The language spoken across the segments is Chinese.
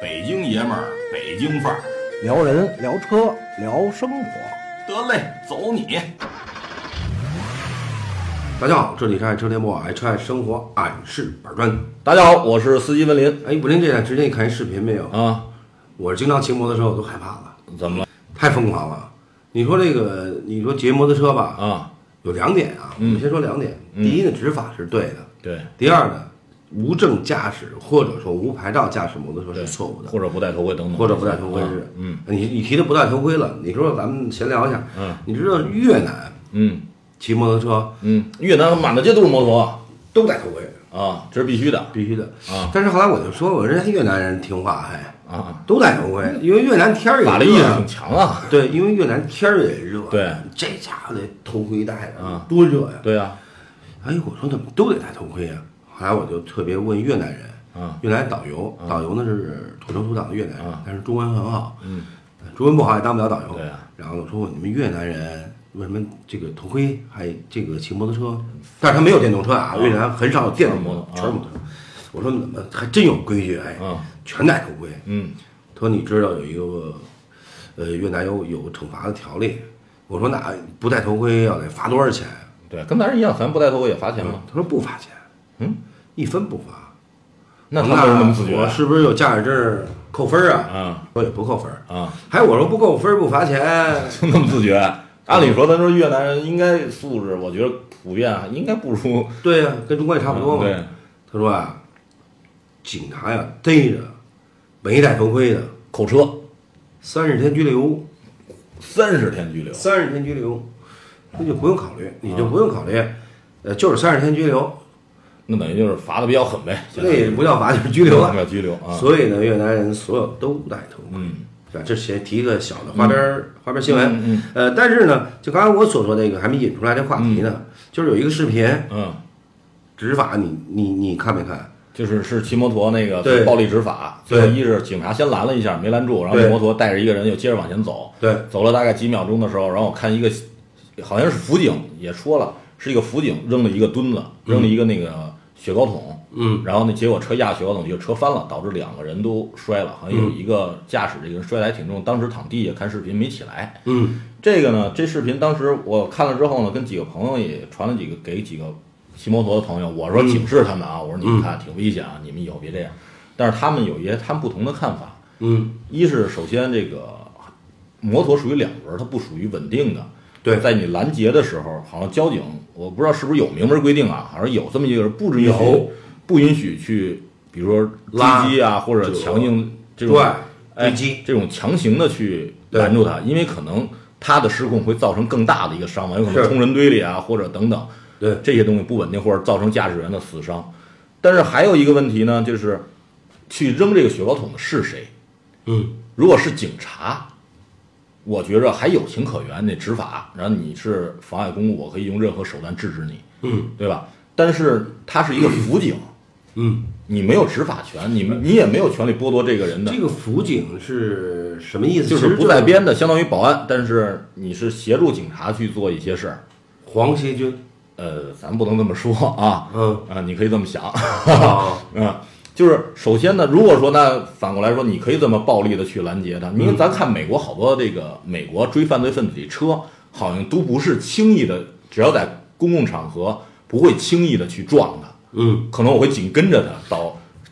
北京爷们儿，北京范儿，聊人聊车聊生活，得嘞，走你！大家好，这里是爱车联播，爱车爱生活，俺是板砖。大家好，我是司机文林哎，文林这段之前你看一视频没有？啊，我是经常骑摩托车，我都害怕了，怎么了太疯狂了。你说这个，你说骑摩托车吧，啊？有两点啊，我们先说两点。第一呢，执法是对的；对第二呢，无证驾驶或者说无牌照驾驶摩托车，是错误的，或者不戴头盔等等，或者不戴头盔。嗯你你提的不戴头盔了，你说咱们闲聊一下，嗯你知道越南嗯骑摩托车嗯，越南满大街都是摩托都戴头盔，啊，这是必须的必须的。啊但是后来我就说，我说人家越南人听话，还啊，都戴头盔，因为越南天儿也热。法律意识挺强啊。对，因为越南天儿也热。对，这家伙的头盔戴的啊多热呀！对啊，哎，我说怎么都得戴头盔呀？后来我就特别问越南人，啊越南导游，导游呢是土生土长的越南人啊，但是中文很好，嗯，中文不好也当不了导游。对啊。然后我说你们越南人为什么这个头盔还这个骑摩托车？但是他没有电动车啊，越南很少有电动摩托，全全是摩托车。我说怎么还真有规矩？哎，嗯全戴头盔。嗯他说你知道有一个，呃，越南有有惩罚的条例。我说那不戴头盔要得罚多少钱？对，跟咱人一样，咱不戴头盔也罚钱吗？他说不罚钱，嗯，一分不罚。那他们为什么那么自觉我是不是有驾驶证扣分啊？啊说也不扣分。啊？还我说不扣分不罚钱，就那么自觉？按理说，咱说越南人应该素质，我觉得普遍啊，应该不如 对呀、跟中国也差不多嘛。对，他说啊，警察呀逮着没戴头盔的，扣车三十天拘留，三十天拘留。三十天拘留，那就不用考虑，你就不用考虑，呃，就是三十天拘留，那等于就是罚的比较狠呗，那也不叫罚，就是拘留了。要拘留啊。所以呢，越南人所有都戴头盔，嗯？这先提一个小的花边儿、花边新闻。嗯嗯呃，但是呢，就刚才我所说那个还没引出来这话题呢，就是有一个视频嗯，执法你，你你看没看？就是是骑摩托那个对暴力执法，对最后一是警察先拦了一下，没拦住，然后那摩托带着一个人又接着往前走，对，走了大概几秒钟的时候，然后我看一个好像是辅警也说了，是一个辅警扔了一个墩子，扔了一个那个雪糕桶，嗯，然后呢结果车压雪糕桶，就车翻了，导致两个人都摔了，好像有一个驾驶这个人摔得还挺重，当时躺地下看视频没起来。嗯这个呢，这视频当时我看了之后呢，跟几个朋友也传了几个给几个骑摩托的朋友，我说警示他们啊，我说你们看挺危险啊，你们以后别这样。但是他们有一些他们不同的看法，嗯，一是首先这个摩托属于两轮儿，它不属于稳定的。对在你拦截的时候，好像交警我不知道是不是有明文规定啊，好像有这么一个不允许有不允许去，比如说拉追击啊，或者强硬这种拽哎追击这种强行的去拦住他，因为可能他的失控会造成更大的一个伤亡，有可能冲人堆里啊，或者等等。对，这些东西不稳定，或者造成驾驶员的死伤。但是还有一个问题呢，就是去扔这个雪糕桶的是谁？嗯，如果是警察，我觉着还有情可原，那执法，然后你是妨碍公务，我可以用任何手段制止你，嗯。对吧？但是他是一个辅警，嗯，你没有执法权，你你也没有权利剥夺这个人的。这，个辅警是什么意思？就是不在编的，相当于保安，但是你是协助警察去做一些事儿。黄协军，呃，咱不能这么说啊，嗯，啊，你可以这么想，啊，嗯，就是首先呢，如果说那反过来说，你可以这么暴力的去拦截他，因为咱看美国好多这个美国追犯罪分子的车，好像都不是轻易的，只要在公共场合不会轻易的去撞他，嗯，可能我会紧跟着他到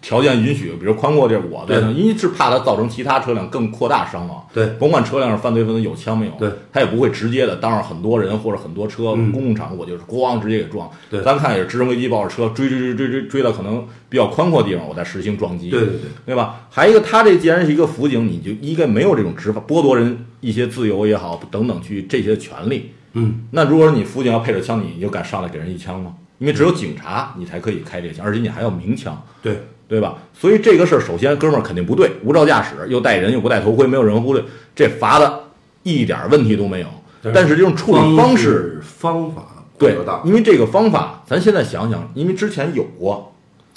条件允许，比如宽阔地儿我在那，因为是怕他造成其他车辆更扩大伤亡。对，甭管车辆是犯罪分子有枪没有，对，他也不会直接的当着很多人或者很多车、嗯公共场合，我就是咣直接给撞。对咱看也是直升飞机抱着车追追追追追追到可能比较宽阔地方，我再实行撞击。对对对，对吧？还有一个，他这既然是一个辅警，你就应该没有这种执法剥夺人一些自由也好等等去这些权利。嗯，那如果说你辅警要配着枪，你你就敢上来给人一枪吗？因为只有警察你才可以开这枪，而且你还要鸣枪，对，对吧？所以这个事儿，首先哥们儿肯定不对，无照驾驶又带人又不戴头盔，没有人护卫，这罚的一点问题都没有。但是这种处理方式，方法对，，因为这个方法，咱现在想想，因为之前有过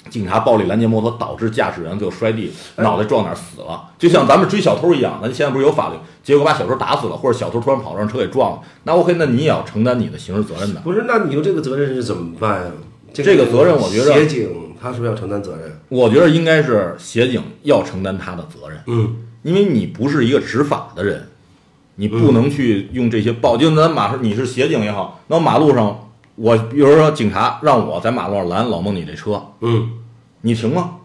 警察暴力拦截摩托，导致驾驶员最后摔地，哎脑袋撞哪儿死了，就像咱们追小偷一样，咱现在不是有法律，结果把小偷打死了，或者小偷突然跑让车给撞了，那 OK，那你也要承担你的刑事责任的。不是？那你说这个责任是怎么办呀？这个责任我觉得协警他是不是要承担责任？我觉得应该是协警要承担他的责任，嗯因为你不是一个执法的人，你不能去用这些报。就咱马上你是协警也好，那马路上我比如说警察让我在马路上拦老孟你这车，嗯你停吗？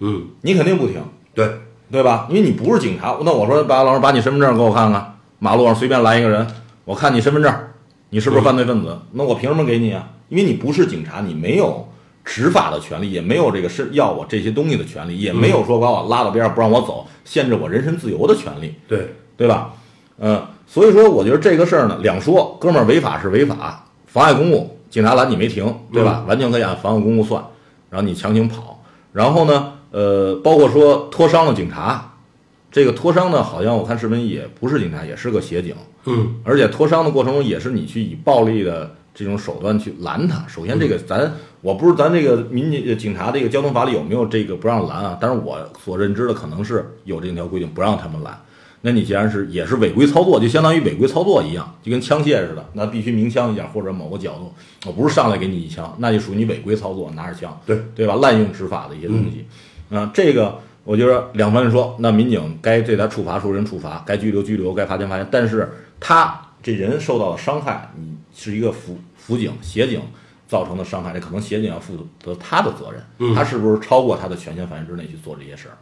嗯，你肯定不停，对，对吧？因为你不是警察。那我说把老师把你身份证给我看看，马路上随便拦一个人，我看你身份证，你是不是犯罪分子？那我凭什么给你啊？因为你不是警察，你没有执法的权利，也没有这个是要我这些东西的权利，也没有说把我拉到边上不让我走，限制我人身自由的权利。对，对吧？嗯，所以说我觉得这个事儿呢，两说，哥们儿违法是违法，妨碍公务，警察拦你没停，对吧？完全可以按妨碍公务算，然后你强行跑，然后呢，呃，包括说拖伤了警察，这个拖伤呢，好像我看视频也不是警察，也是个协警，嗯而且拖伤的过程中也是你去以暴力的这种手段去拦他。首先，这个咱我不是咱这个民警呃警察这个交通法里有没有这个不让拦啊？但是我所认知的可能是有这条规定不让他们拦。那你既然是也是违规操作，就相当于违规操作一样，就跟枪械似的，那必须鸣枪一下或者某个角度，我不是上来给你一枪，那就属于你违规操作，拿着枪，对对吧？滥用执法的一些东西，啊、这个我觉得两方面说，那民警该对他处罚受人处罚，该拘留拘留，该罚钱罚钱，但是他这人受到的伤害，你是一个辅辅警协警造成的伤害，这可能协警要负责他的责任，他是不是超过他的权限范围之内去做这些事儿？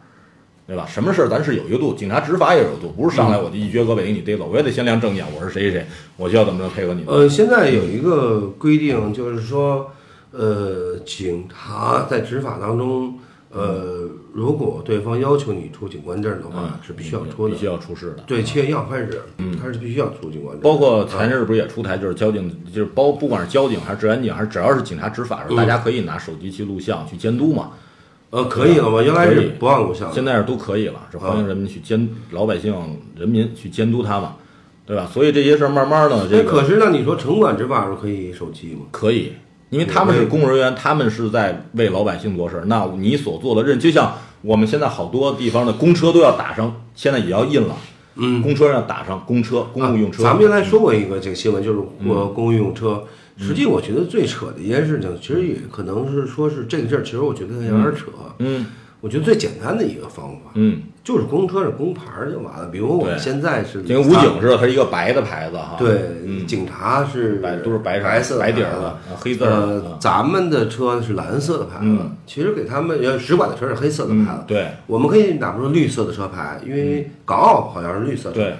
对吧？什么事儿咱是有一个度，警察执法也有度，不是上来我就一撅胳膊给你逮走，我也得先亮证件，我是谁谁谁，我需要怎么着配合你。呃，现在有一个规定，就是说，呃，警察在执法当中，呃，如果对方要求你出警官证的话，是必须要出的必。须要出示的。对，切要开始，他是必须要出警官证。包括前阵儿不是也出台，就是交警，就是包不管是交警还是治安警，还是只要是警察执法的时候，大家可以拿手机去录像去监督嘛。呃，可以了吧？原来是不让录像。现在是都可以了，是欢迎人民去监老百姓、人民去监督他嘛，对吧？所以这些事儿慢慢的这哎，个可是那你说城管执法时候可以手机吗？可以，因为他们是公务人员，他们是在为老百姓做事儿。那你所做的任，就像我们现在好多地方的公车都要打上，现在也要印了，嗯，公车上打上公车、公务用车。咱们原来说过一个这个新闻，就是呃公务用车。实际我觉得最扯的一件事情，其实也可能是说是这个事儿，其实我觉得有点扯。嗯我觉得最简单的一个方法，嗯，就是公车是公牌儿就完了。比如我们现在是就跟武警似的，它是一个白的牌子哈。对，嗯，警察是白都是白白色白底儿的，啊黑字呃的。，咱们的车是蓝色的牌子嗯，其实给他们要使馆的车是黑色的牌子，嗯对。我们可以哪怕说绿色的车牌，因为港澳好像是绿色的车对，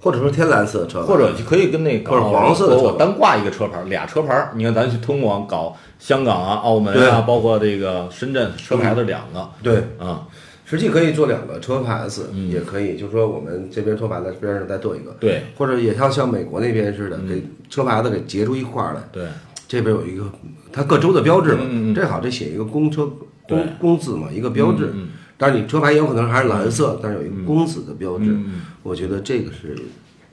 或者说天蓝色的车牌，或者就可以跟那个或者黄色的车我我单挂一个车牌，俩车牌儿。你看，咱去通往搞香港啊、澳门对。啊，包括这个深圳，车牌子两个。对，啊。实际可以做两个车牌子，嗯也可以，就是说我们这边车牌子边上再做一个，对或者也像像美国那边似嗯的，给车牌子给截出一块儿来，对，这边有一个它各州的标志嘛，嗯嗯嗯正好这写一个公车公公字嘛，一个标志，但是你车牌也有可能还是蓝色，但是有一个公子的标志，我觉得这个是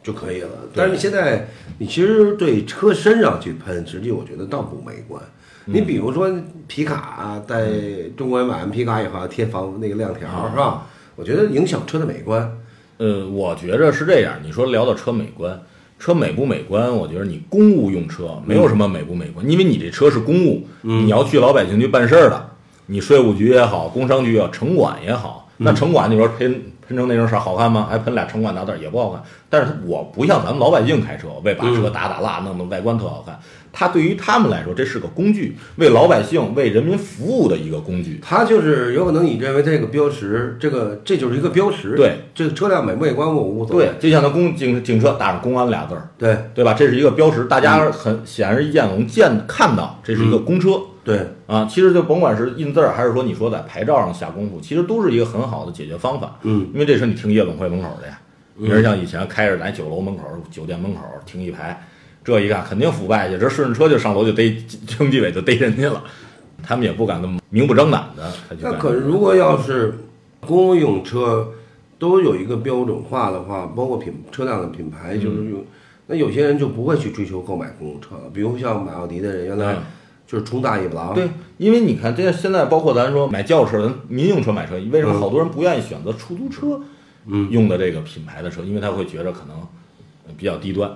就可以了。但是你现在你其实对车身上去喷，实际我觉得倒不美观。嗯你比如说皮卡，在中国人买完皮卡以后要贴防那个亮条啊是吧？我觉得影响车的美观。呃，我觉着是这样。你说聊到车美观，车美不美观？我觉得你公务用车没有什么美不美观，因为你这车是公务，你要去老百姓去办事儿的，你税务局也好，工商局也好，城管也好，那城管你说喷喷成那种色儿好看吗？还喷俩城管大字儿也不好看。但是我不像咱们老百姓开车，为把车打打蜡，弄弄外观特好看。它对于他们来说，这是个工具，为老百姓、为人民服务的一个工具。它就是有可能你认为这个标识，这个这就是一个标识。对，这个车辆美不美观我无所谓对。，就像那公警警车打上“公安”俩字儿，对对吧？这是一个标识，大家很显而易见，我们见看到这是一个公车、对，啊。其实就甭管是印字儿，还是说你说在牌照上下功夫，其实都是一个很好的解决方法。嗯，因为这车你停夜总会门口的呀，你说像以前开着咱酒楼门口、酒店门口停一排，这一看肯定腐败去，这顺着车就上楼就逮经纪委就逮人去了，他们也不敢那么明目张胆的。那可是如果要是公务用车都有一个标准化的话，包括品车辆的品牌，就是有，那有些人就不会去追求购买公用车了。比如像买奥迪的人，原来嗯就是冲大尾巴狼，对，因为你看，这现在包括咱说买轿车、咱民用车买车，为什么好多人不愿意选择出租车？嗯，用的这个品牌的车，因为他会觉得可能呃比较低端。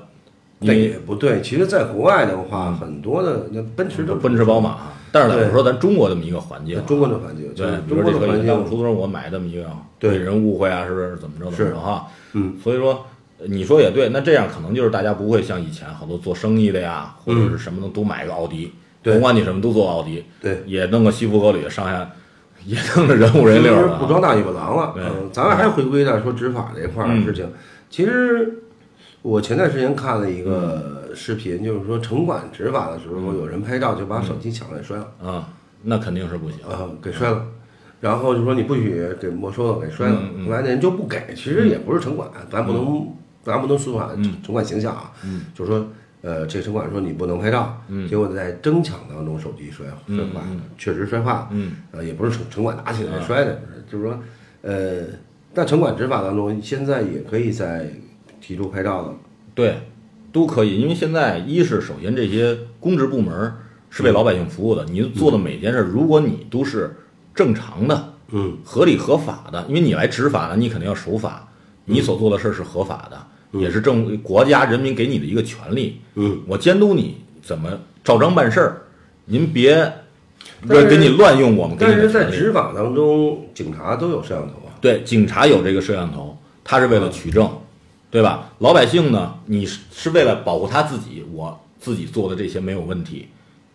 因那也不对。其实，在国外的话，很多的那奔驰都奔驰、宝马，但是咱对们说咱中国这么一个环境啊，中国的环境，对，中国的环比如说这个耽误出，租车，我买这么一个，对被人误会啊，是不是怎么着怎么着哈？嗯，所以说呃你说也对，那这样可能就是大家不会像以前好多做生意的呀，或者是什么的都买个奥迪，甭管你什么都做奥迪，对，也弄个西服革履上下，也弄个人五人六的啊，不装大尾巴狼了。嗯，咱们还回归到说执法这一块儿的事情。其实我前段时间看了一个视频，就是说城管执法的时候，有人拍照就把手机抢来摔了，啊，那肯定是不行。啊，给摔了。然后就说你不许给没收了，给摔了。后来那人就不给，其实也不是城管，咱不能，咱不能说啊，城管形象啊，就是说。呃，这城管说你不能拍照，结果在争抢当中手机摔摔坏了，确实摔坏了，嗯，呃，也不是城城管拿起来摔的，不是，就是说，呃，在城管执法当中，现在也可以在提出拍照了，对，都可以，因为现在一是首先这些公职部门是为老百姓服务的，你做的每件事，如果你都是正常的、嗯，合理合法的，因为你来执法呢，你肯定要守法，你所做的事儿是合法的，也是政国家人民给你的一个权利。嗯，我监督你怎么照章办事儿，您别但是给你乱用我们给但是在。执法当中，警察都有摄像头啊，对，警察有这个摄像头，他是为了取证，对吧？老百姓呢，你是是为了保护他自己，我自己做的这些没有问题，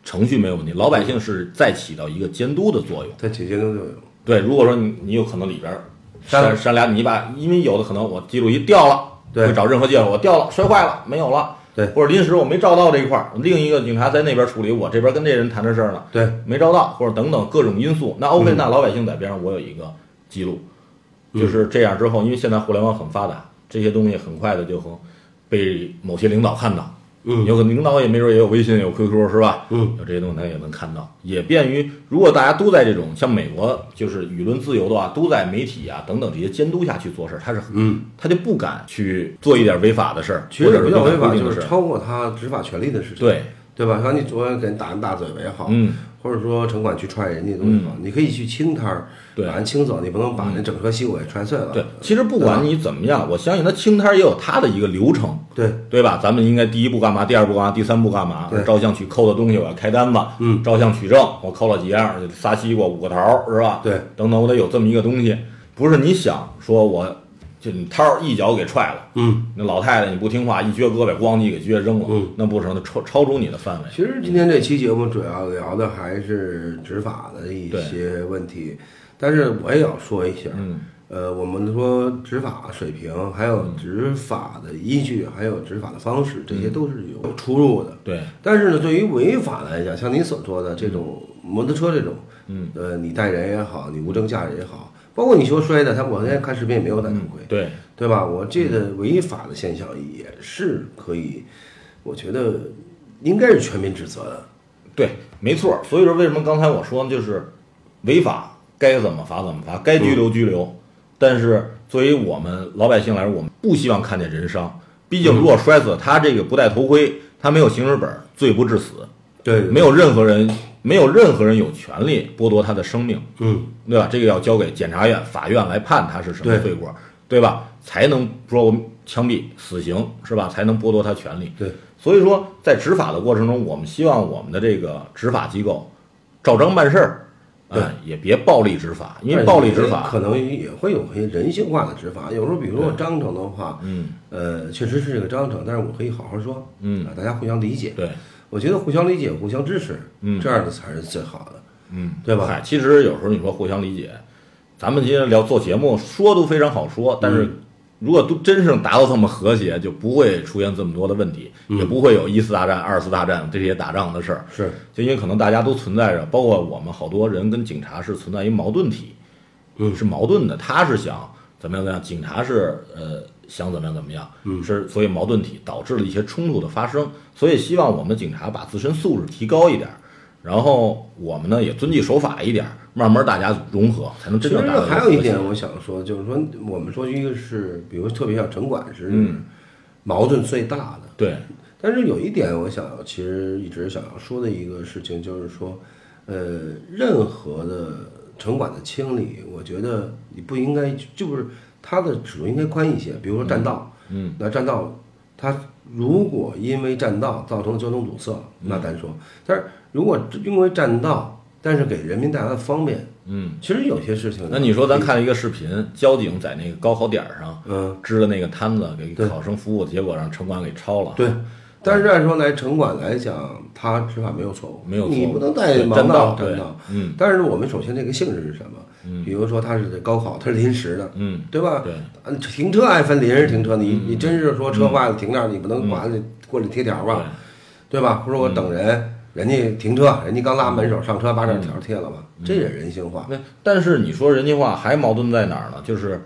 程序没有问题，老百姓是在起到一个监督的作用。在起监督作用，对，如果说你你有可能里边儿删了删删俩，你把因为有的可能我记录仪掉了，对。会找任何借口，我掉了，摔坏了，没有了，对。或者临时我没照到这一块儿，另一个警察在那边处理，我这边跟这人谈这事儿呢，对，没照到，或者等等各种因素，那 OK，、那老百姓在边上我有一个记录，就是这样之后，因为现在互联网很发达，这些东西很快的就和被某些领导看到，嗯。有可能领导也没准也有微信有 QQ 是吧？嗯，有这些东西他也能看到，也便于如果大家都在这种像美国就是舆论自由的话，都在媒体啊等等这些监督下去做事儿，他是嗯，他就不敢去做一点违法的事儿，其实也不叫违法，就是超过他执法权利的事情，对，对吧？像你昨天给人打人大嘴巴也好，嗯，或者说城管去踹人家东西好，你可以去清摊儿，对把人清走，你不能把那整颗西瓜给踹碎了。对，其实不管你怎么样，我相信他清摊儿也有他的一个流程，对对吧？咱们应该第一步干嘛？第二步干嘛？第三步干嘛？照相取扣的东西我要开单子，嗯，照相取证，我扣了几样，仨西瓜五个桃儿是吧？对，等等，我得有这么一个东西，不是你想说我就你摊儿一脚给踹了，嗯，那老太太你不听话，一撅胳膊咣叽给撅扔了，嗯，那不成，那超超出你的范围。其实今天这期节目主要聊的还是执法的一些问题，但是我也要说一下，嗯，呃，我们说执法水平，还有执法的依据，还有执法的方式，这些都是有出入的。对，但是呢，对于违法来讲，像你所说的这种摩托车这种，嗯，呃，你带人也好，你无证驾驶也好，包括你说摔的，他我现在看视频也没有戴头盔，对，对吧？我这个违法的现象也是可以，我觉得应该是全民指责的。对，没错。所以说，为什么刚才我说呢？就是违法该怎么罚怎么罚，该拘留拘留。但是作为我们老百姓来说，我们不希望看见人伤。毕竟，如果摔死他这个不戴头盔，他没有行驶本，罪不至死，对，没有任何人没有任何人有权利剥夺他的生命，嗯，对吧？这个要交给检察院、法院来判他是什么罪过，对吧？才能说我们枪毙、死刑，是吧？才能剥夺他权利。对，所以说，在执法的过程中，我们希望我们的这个执法机构照章办事儿，对啊，也别暴力执法，因为暴力执法，可能也会有些人性化的执法。有时候，比如说我章程的话，嗯，呃，确实是这个章程，但是我可以好好说，嗯啊，大家互相理解。对，我觉得互相理解、互相支持，嗯这样的才是最好的，嗯，对吧？嗨，其实有时候你说互相理解，咱们今天聊做节目说都非常好说，但是如果都真正达到这么和谐，就不会出现这么多的问题，也不会有一次大战、二次大战这些打仗的事儿。是，就因为可能大家都存在着，包括我们好多人跟警察是存在于矛盾体，嗯是矛盾的。他是想怎么样怎么样，警察是呃想怎么样怎么样，嗯是所以矛盾体导致了一些冲突的发生。所以希望我们的警察把自身素质提高一点儿，然后我们呢也遵纪守法一点儿，慢慢大家融合，才能真正达到还有一点我想说，就是说我们说一个是，比如特别像城管是嗯矛盾最大的，对，但是有一点我想其实一直想要说的一个事情就是说，呃，任何的城管的清理，我觉得你不应该就是它的尺度应该宽一些，比如说占道，嗯，那占道它如果因为占道造成了交通堵塞，那单说；但是如果因为占道，但是给人民带来了方便，嗯，其实有些事情，那你说咱看一个视频，交警在那个高考点儿上嗯，支的那个摊子给考生服务，结果让城管给抄了。对。但是按说来，城管来讲，他执法没有错误，没有错误你不能带盲占道对道占道。嗯但是我们首先这个性质是什么？嗯比如说他是高考，他是临时的，嗯，对吧？对，嗯停车还分临时停车，你嗯你真是说车坏了停那儿，你不能管着过来贴条吧？对吧？或者我等人，人家停车，人家刚拉门手上车，把这条贴了吧，这也人性化。那但是你说人性化还矛盾在哪儿呢？就是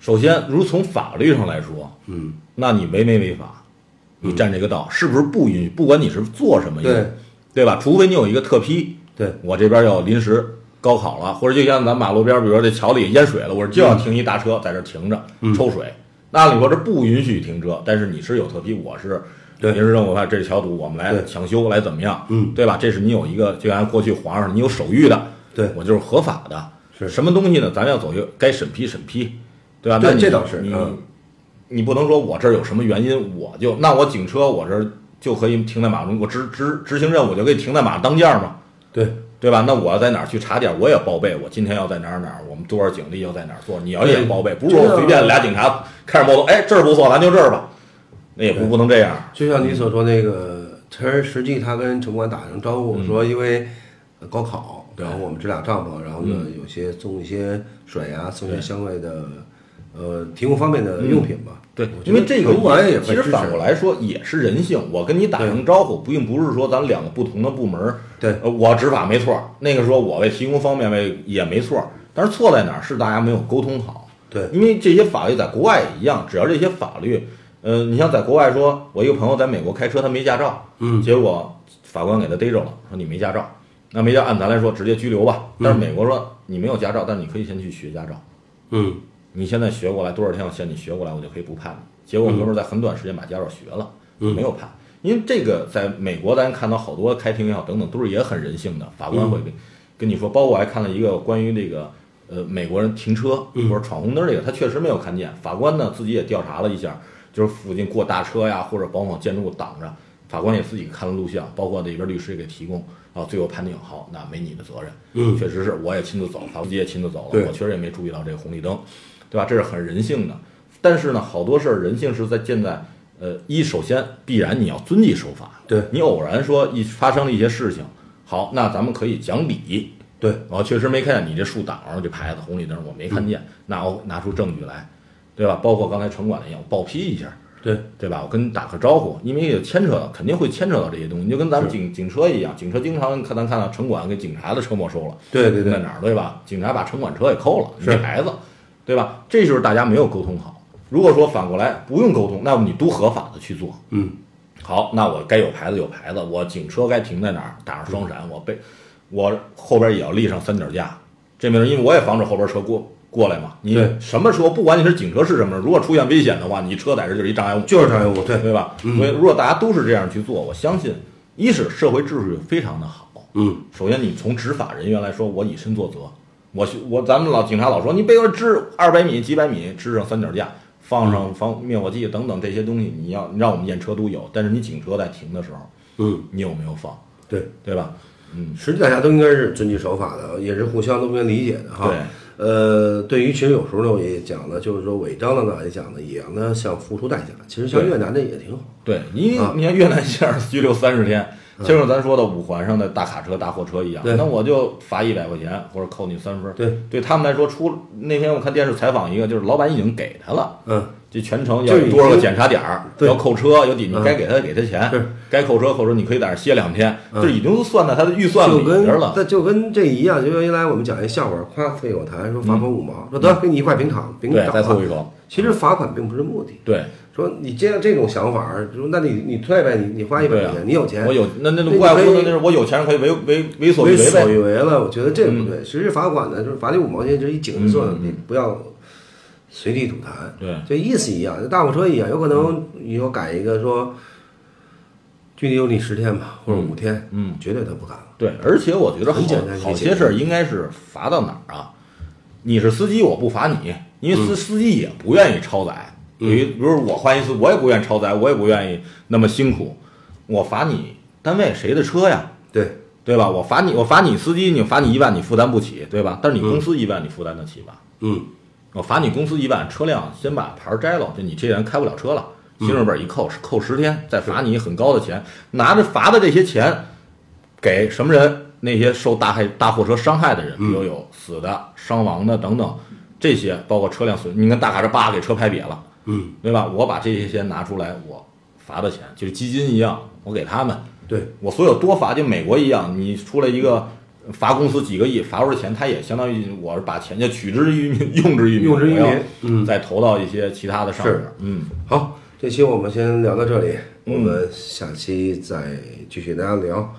首先，如从法律上来说，嗯，那你违没违法？你占这个道是不是不允许？不管你是做什么用，对对吧？除非你有一个特批，对，我这边要临时高考了，或者就像咱马路边，比如说这桥里淹水了，我就要停一大车在这停着嗯抽水。那按理说这不允许停车，但是你是有特批，我是对临时政府派这桥堵，我们来抢修来怎么样？嗯，对吧？这是你有一个，就按过去皇上你有手谕的，对我就是合法的。是什么东西呢？咱要走就该审批审批，对吧？对那你这倒是你嗯你不能说我这儿有什么原因，我就那我警车我这儿就可以停在马路中，我执执执行任务就可以停在马路当间儿嘛，对，对吧？那我要在哪儿去查点儿，我也报备，我今天要在哪儿哪儿，我们多少警力要在哪儿做，你要也报备，不是说我随便俩警察开着摩托，哎这儿不错，咱就这儿吧，那也不不能这样。就像你所说那个，其实实际他跟城管打声招呼说，因为高考，然后我们支俩帐篷，然后呢有些送一些水啊，送一些相关的，呃，提供方便的用品吧。对因为这个城管也其实反过来说也是人性。我跟你打声招呼，并不是说咱两个不同的部门儿，对呃，我执法没错儿，那个说我为提供方便为也没错儿，但是错在哪儿？是大家没有沟通好。对，因为这些法律在国外也一样，只要这些法律，呃，你像在国外说，我一个朋友在美国开车，他没驾照，嗯，结果法官给他逮着了，说你没驾照，那没驾按咱来说直接拘留吧。但是美国说你没有驾照，但是你可以先去学驾照。嗯，你现在学过来多少天？我先你学过来，我就可以不判你。结果哥们儿在很短时间把驾照学了，就没有判。因为这个在美国，咱看到好多开庭也好等等，都是也很人性的。法官会跟跟你说，包括我还看了一个关于这个呃美国人停车或者闯红灯这个，他确实没有看见。法官呢自己也调查了一下，就是附近过大车呀或者某某建筑物挡着，法官也自己看了录像，包括那边律师也给提供，啊最后判定好，那没你的责任。嗯确实是，我也亲自走，法官也亲自走了，我确实也没注意到这个红绿灯，对吧？这是很人性的。但是呢，好多事儿人性是在建在呃一，首先必然你要遵纪守法。对你偶然说一发生了一些事情，好，那咱们可以讲理。对，我确实没看见你这树挡上这牌子红绿灯，我没看见，那我拿出证据来，对吧？包括刚才城管一样，我报批一下，对，对吧？我跟你打个招呼，因为也牵扯到，肯定会牵扯到这些东西，就跟咱们警警车一样，警车经常看咱看到城管给警察的车没收了，对对对，在哪儿，对吧？警察把城管车也扣了，你是这牌子，对吧？这就是大家没有沟通好。如果说反过来不用沟通，那么你都合法的去做，嗯，好，那我该有牌子有牌子，我警车该停在哪儿，打上双闪，我背，我后边也要立上三脚架，这没人，因为我也防止后边车过过来嘛。你对什么时候，不管你是警车是什么车，如果出现危险的话，你车在这就是一障碍物，就是障碍物，对，对吧？嗯所以如果大家都是这样去做，我相信，一是社会秩序非常的好。嗯，首先，你从执法人员来说，我以身作则。我去我咱们老警察老说，你背后支二百米、几百米，支上三脚架，放上防灭火器等等这些东西，你要你让我们验车都有。但是你警车在停的时候，嗯，你有没有放？对，对吧？嗯，实际大家都应该是遵纪守法的，也是互相都应该理解的哈。对。呃，对于其实有时候呢，我也讲了，就是说违章的呢也讲的也呢像付出代价。其实像越南的也挺好。对，你啊你看越南这样拘留三十天，就像咱说的五环上的大卡车、大货车一样，那我就罚一百块钱或者扣你三分。对，对他们来说，出那天我看电视采访一个，就是老板已经给他了。嗯，这全程要有多少个检查点儿，要扣车，有底，你嗯该给他给他钱，该扣车扣车，你可以在那歇两天，嗯这已经都算在他的预算里边了。这就跟这一样，就跟原来我们讲一笑话，夸费有谈说罚款五毛，说得给你一块平厂，平嗯对，找了。再凑一口，其实罚款并不是目的，对，说你接着这种想法儿，说那你你退呗，你你花一百块钱，你有钱我，有那那怪你可以物的那是我有钱可以为为为所欲为为所。欲为了，我觉得这个不嗯对。实质罚款呢，就是罚你五毛钱，就是一警示作用，你不要随地吐痰。对，这意思一样，大货车一样，有可能以后改一个说，拘留你十天吧，或者五天，嗯，绝对他不敢了。对，而且我觉得好很简单好些事儿应该是罚到哪儿啊？你是司机，我不罚你，因为司司机也不愿意超载，对于比如我换一次，我也不愿意超载，我也不愿意那么辛苦，我罚你单位谁的车呀？对，对吧？我罚你，我罚你司机，你罚你一万，你负担不起，对吧？但是你公司一万，你负担得起吧？嗯，我罚你公司一万，车辆先把牌儿摘了，就你这人开不了车了，行驶本一扣扣十天，再罚你很高的钱，拿着罚的这些钱给什么人？那些受大害大货车伤害的人，比如有死的、伤亡的等等，这些包括车辆损，你看大卡车叭给车拍瘪了，嗯，对吧？我把这些钱拿出来，我罚的钱就是基金一样，我给他们，对，我所有多罚，就美国一样，你出来一个罚公司几个亿，罚出的钱，他也相当于我是把钱就取之于民，用之于民，用之于民嗯。再投到一些其他的上面是，嗯，好，这期我们先聊到这里，我们下期再继续大家聊。